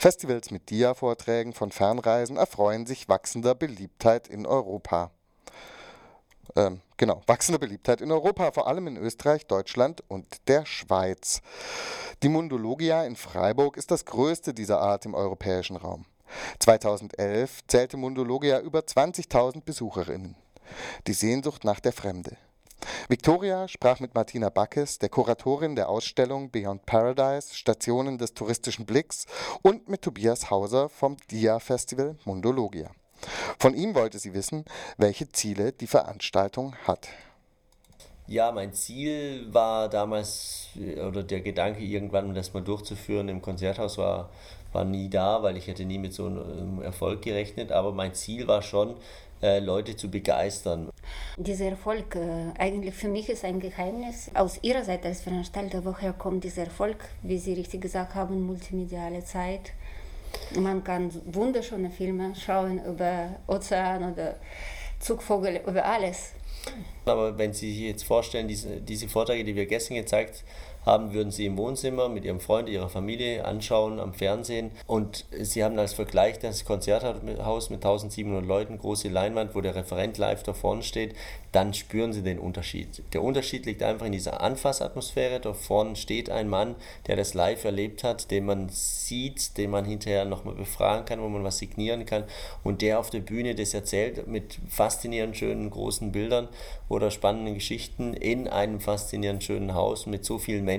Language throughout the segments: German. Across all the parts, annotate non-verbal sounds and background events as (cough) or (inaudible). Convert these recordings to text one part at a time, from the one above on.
Festivals mit Dia-Vorträgen von Fernreisen erfreuen sich wachsender Beliebtheit in Europa. Ähm, genau, wachsende Beliebtheit in Europa, vor allem in Österreich, Deutschland und der Schweiz. Die Mundologia in Freiburg ist das größte dieser Art im europäischen Raum. 2011 zählte Mundologia über 20.000 Besucherinnen. Die Sehnsucht nach der Fremde. Victoria sprach mit Martina Backes, der Kuratorin der Ausstellung Beyond Paradise, Stationen des touristischen Blicks und mit Tobias Hauser vom DIA-Festival Mundologia. Von ihm wollte sie wissen, welche Ziele die Veranstaltung hat. Ja, mein Ziel war damals, oder der Gedanke irgendwann, das mal durchzuführen im Konzerthaus war, war nie da, weil ich hätte nie mit so einem Erfolg gerechnet. Aber mein Ziel war schon, äh, Leute zu begeistern. Dieser Erfolg, äh, eigentlich für mich ist ein Geheimnis. Aus Ihrer Seite als Veranstalter, woher kommt dieser Erfolg? Wie Sie richtig gesagt haben, multimediale Zeit. Man kann wunderschöne Filme schauen über Ozean oder Zugvogel, über alles. Aber wenn Sie sich jetzt vorstellen, diese, diese Vorträge, die wir gestern gezeigt haben, haben, würden sie im Wohnzimmer mit ihrem Freund, ihrer Familie anschauen am Fernsehen. Und sie haben als Vergleich das Konzerthaus mit 1700 Leuten, große Leinwand, wo der Referent live da vorne steht. Dann spüren sie den Unterschied. Der Unterschied liegt einfach in dieser Anfassatmosphäre. Da vorne steht ein Mann, der das live erlebt hat, den man sieht, den man hinterher nochmal befragen kann, wo man was signieren kann. Und der auf der Bühne das erzählt mit faszinierend schönen großen Bildern oder spannenden Geschichten in einem faszinierend schönen Haus mit so vielen Menschen.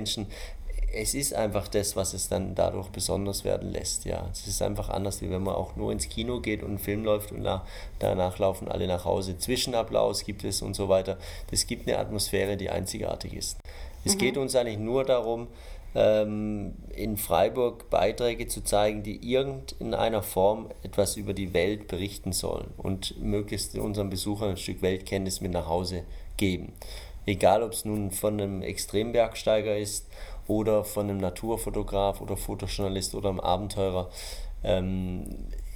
Es ist einfach das, was es dann dadurch besonders werden lässt. Ja, es ist einfach anders, wie wenn man auch nur ins Kino geht und ein Film läuft und nach, danach laufen alle nach Hause. Zwischenapplaus gibt es und so weiter. Das gibt eine Atmosphäre, die einzigartig ist. Es mhm. geht uns eigentlich nur darum, ähm, in Freiburg Beiträge zu zeigen, die irgendeiner Form etwas über die Welt berichten sollen und möglichst unseren Besuchern ein Stück Weltkenntnis mit nach Hause geben. Egal, ob es nun von einem Extrembergsteiger ist oder von einem Naturfotograf oder Fotojournalist oder einem Abenteurer. Ähm,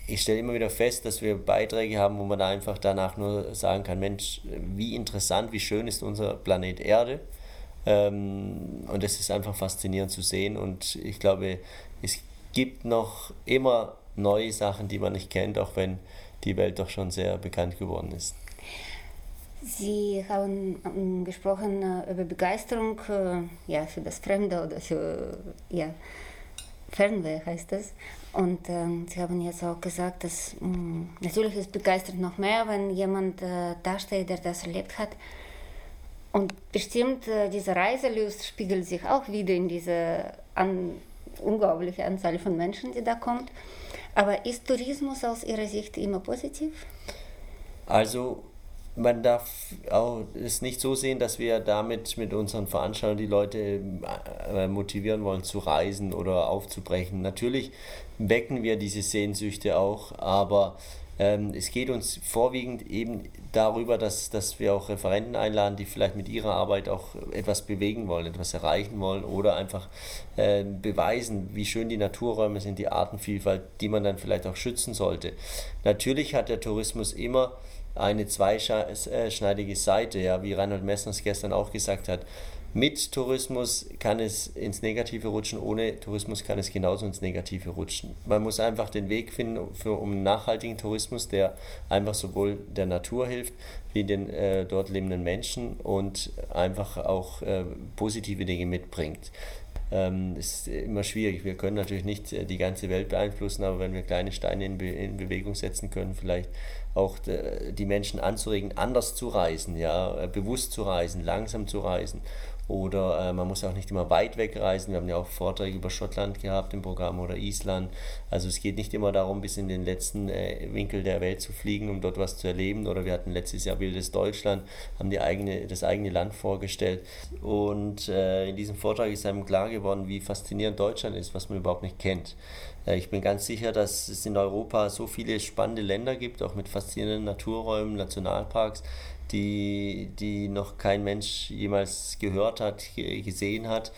ich stelle immer wieder fest, dass wir Beiträge haben, wo man einfach danach nur sagen kann, Mensch, wie interessant, wie schön ist unser Planet Erde ähm, und es ist einfach faszinierend zu sehen. Und ich glaube, es gibt noch immer neue Sachen, die man nicht kennt, auch wenn die Welt doch schon sehr bekannt geworden ist. Sie haben ähm, gesprochen äh, über Begeisterung äh, ja, für das Fremde oder für ja, Fernweh heißt es. Und ähm, Sie haben jetzt auch gesagt, dass mh, mm, natürlich ist begeistert noch mehr, wenn jemand äh, dasteht, der das erlebt hat. Und bestimmt äh, diese Reiselust spiegelt sich auch wieder in diese an, unglaubliche Anzahl von Menschen, die da kommt. Aber ist Tourismus aus Ihrer Sicht immer positiv? Also man darf auch es nicht so sehen, dass wir damit mit unseren Veranstaltungen die Leute äh, motivieren wollen zu reisen oder aufzubrechen. Natürlich wecken wir diese Sehnsüchte auch, aber ähm, es geht uns vorwiegend eben darüber, dass, dass wir auch Referenten einladen, die vielleicht mit ihrer Arbeit auch etwas bewegen wollen, etwas erreichen wollen oder einfach äh, beweisen, wie schön die Naturräume sind, die Artenvielfalt, die man dann vielleicht auch schützen sollte. Natürlich hat der Tourismus immer eine zweischneidige Seite, ja, wie Reinhold Messner es gestern auch gesagt hat. Mit Tourismus kann es ins Negative rutschen, ohne Tourismus kann es genauso ins Negative rutschen. Man muss einfach den Weg finden für, um einen nachhaltigen Tourismus, der einfach sowohl der Natur hilft, wie den äh, dort lebenden Menschen und einfach auch äh, positive Dinge mitbringt. Ähm, ist immer schwierig. Wir können natürlich nicht äh, die ganze Welt beeinflussen, aber wenn wir kleine Steine in, Be in Bewegung setzen können, vielleicht auch äh, die Menschen anzuregen, anders zu reisen, ja, äh, bewusst zu reisen, langsam zu reisen oder äh, man muss auch nicht immer weit weg reisen. Wir haben ja auch Vorträge über Schottland gehabt im Programm oder Island. Also es geht nicht immer darum, bis in den letzten äh, Winkel der Welt zu fliegen, um dort was zu erleben. Oder wir hatten letztes Jahr Wildes Deutschland, haben die eigene, das eigene Land vorgestellt. Und äh, in diesem Vortrag ist einem klar geworden, wie faszinierend Deutschland ist, was man überhaupt nicht kennt. Ich bin ganz sicher, dass es in Europa so viele spannende Länder gibt, auch mit faszinierenden Naturräumen, Nationalparks, die, die noch kein Mensch jemals gehört hat, gesehen hat.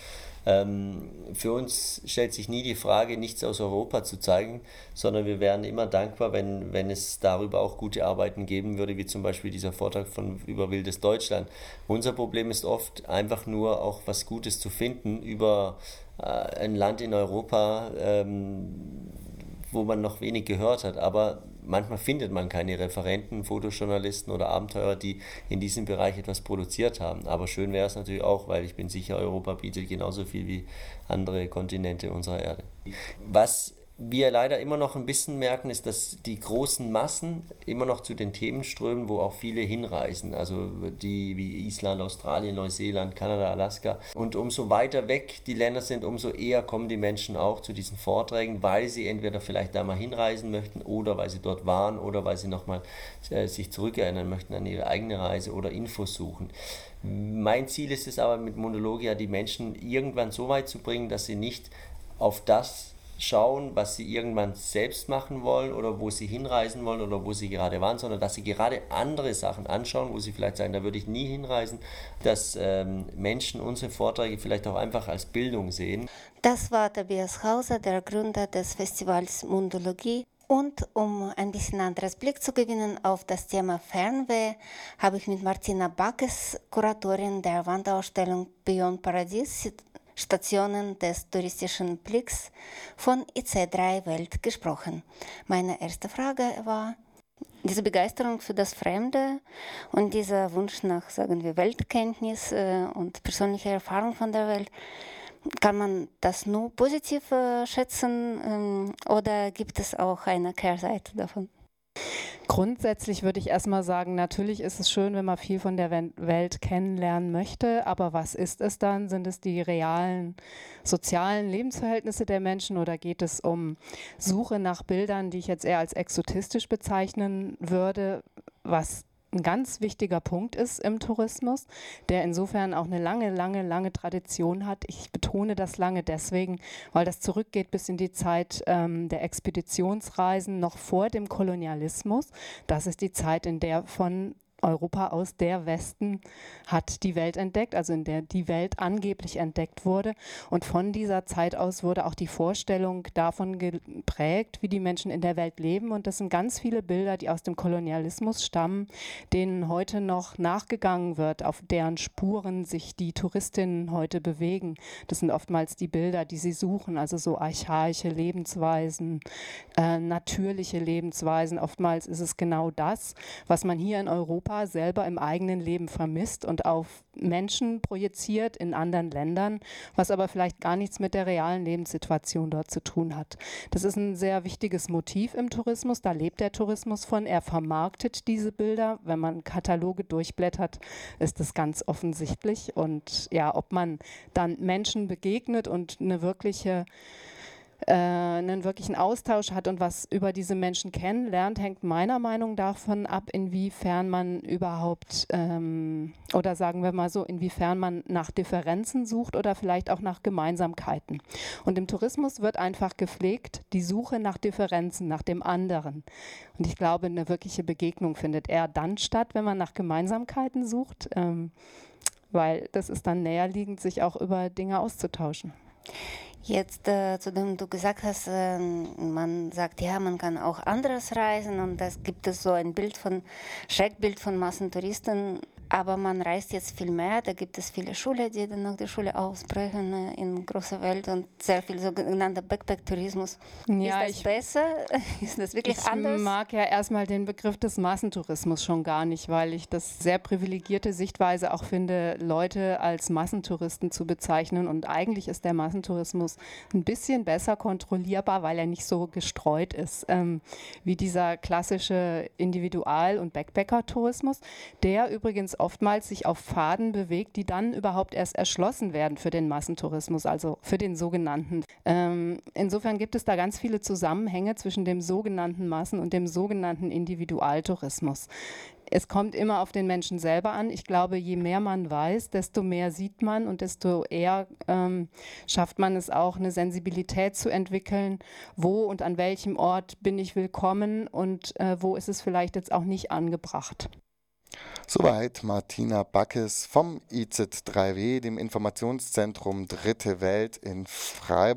Ähm, für uns stellt sich nie die Frage, nichts aus Europa zu zeigen, sondern wir wären immer dankbar, wenn, wenn es darüber auch gute Arbeiten geben würde, wie zum Beispiel dieser Vortrag von über Wildes Deutschland. Unser Problem ist oft einfach nur auch was Gutes zu finden über äh, ein Land in Europa, ähm, wo man noch wenig gehört hat. Aber manchmal findet man keine Referenten, Fotojournalisten oder Abenteurer, die in diesem Bereich etwas produziert haben. Aber schön wäre es natürlich auch, weil ich bin sicher, Europa bietet genauso viel wie andere Kontinente unserer Erde. Was wir leider immer noch ein bisschen merken, ist, dass die großen Massen immer noch zu den Themen strömen, wo auch viele hinreisen. Also die wie Island, Australien, Neuseeland, Kanada, Alaska. Und umso weiter weg die Länder sind, umso eher kommen die Menschen auch zu diesen Vorträgen, weil sie entweder vielleicht da mal hinreisen möchten oder weil sie dort waren oder weil sie nochmal äh, sich zurückerinnern möchten an ihre eigene Reise oder Infos suchen. Mein Ziel ist es aber mit Monologia, die Menschen irgendwann so weit zu bringen, dass sie nicht auf das schauen, was sie irgendwann selbst machen wollen oder wo sie hinreisen wollen oder wo sie gerade waren, sondern dass sie gerade andere Sachen anschauen, wo sie vielleicht sagen, da würde ich nie hinreisen, dass ähm, Menschen unsere Vorträge vielleicht auch einfach als Bildung sehen. Das war Tobias Hauser, der Gründer des Festivals Mundologie. Und um ein bisschen anderes Blick zu gewinnen auf das Thema Fernweh, habe ich mit Martina Backes, Kuratorin der Wanderausstellung Beyond Paradies, Stationen des touristischen Blicks von IC3 Welt gesprochen. Meine erste Frage war, diese Begeisterung für das Fremde und dieser Wunsch nach, sagen wir, Weltkenntnis äh, und persönlicher Erfahrung von der Welt, kann man das nur positiv äh, schätzen ähm, oder gibt es auch eine Kehrseite davon? Grundsätzlich würde ich erstmal sagen, natürlich ist es schön, wenn man viel von der Welt kennenlernen möchte, aber was ist es dann? Sind es die realen sozialen Lebensverhältnisse der Menschen oder geht es um Suche nach Bildern, die ich jetzt eher als exotistisch bezeichnen würde, was ein ganz wichtiger Punkt ist im Tourismus, der insofern auch eine lange, lange, lange Tradition hat. Ich betone das lange deswegen, weil das zurückgeht bis in die Zeit ähm, der Expeditionsreisen noch vor dem Kolonialismus. Das ist die Zeit, in der von Europa aus der Westen hat die Welt entdeckt, also in der die Welt angeblich entdeckt wurde. Und von dieser Zeit aus wurde auch die Vorstellung davon geprägt, wie die Menschen in der Welt leben. Und das sind ganz viele Bilder, die aus dem Kolonialismus stammen, denen heute noch nachgegangen wird, auf deren Spuren sich die Touristinnen heute bewegen. Das sind oftmals die Bilder, die sie suchen, also so archaische Lebensweisen, äh, natürliche Lebensweisen. Oftmals ist es genau das, was man hier in Europa Europa selber im eigenen Leben vermisst und auf Menschen projiziert in anderen Ländern, was aber vielleicht gar nichts mit der realen Lebenssituation dort zu tun hat. Das ist ein sehr wichtiges Motiv im Tourismus. Da lebt der Tourismus von. Er vermarktet diese Bilder. Wenn man Kataloge durchblättert, ist das ganz offensichtlich. Und ja, ob man dann Menschen begegnet und eine wirkliche äh, einen wirklichen Austausch hat und was über diese Menschen kennenlernt, hängt meiner Meinung davon ab, inwiefern man überhaupt, ähm, oder sagen wir mal so, inwiefern man nach Differenzen sucht oder vielleicht auch nach Gemeinsamkeiten. Und im Tourismus wird einfach gepflegt die Suche nach Differenzen, nach dem anderen. Und ich glaube, eine wirkliche Begegnung findet eher dann statt, wenn man nach Gemeinsamkeiten sucht, ähm, weil das ist dann näherliegend, sich auch über Dinge auszutauschen. Jetzt, äh, zu dem du gesagt hast, äh, man sagt, ja, man kann auch anderes reisen und das gibt es so ein Bild von, Schreckbild von Massentouristen aber man reist jetzt viel mehr, da gibt es viele Schulen, die dann nach der Schule ausbrechen äh, in großer Welt und sehr viel sogenannter Backpack-Tourismus. Ja, ist das ich, besser? (laughs) Ist das wirklich ich anders? Ich mag ja erstmal den Begriff des Massentourismus schon gar nicht, weil ich das sehr privilegierte Sichtweise auch finde, Leute als Massentouristen zu bezeichnen. Und eigentlich ist der Massentourismus ein bisschen besser kontrollierbar, weil er nicht so gestreut ist ähm, wie dieser klassische Individual- und Backpacker-Tourismus, der übrigens oftmals sich auf Pfaden bewegt, die dann überhaupt erst erschlossen werden für den Massentourismus, also für den sogenannten. Ähm, insofern gibt es da ganz viele Zusammenhänge zwischen dem sogenannten Massen- und dem sogenannten Individualtourismus es kommt immer auf den Menschen selber an. Ich glaube, je mehr man weiß, desto mehr sieht man und desto eher ähm, schafft man es auch, eine Sensibilität zu entwickeln, wo und an welchem Ort bin ich willkommen und äh, wo ist es vielleicht jetzt auch nicht angebracht. Soweit Martina Backes vom IZ3W, dem Informationszentrum Dritte Welt in Freiburg.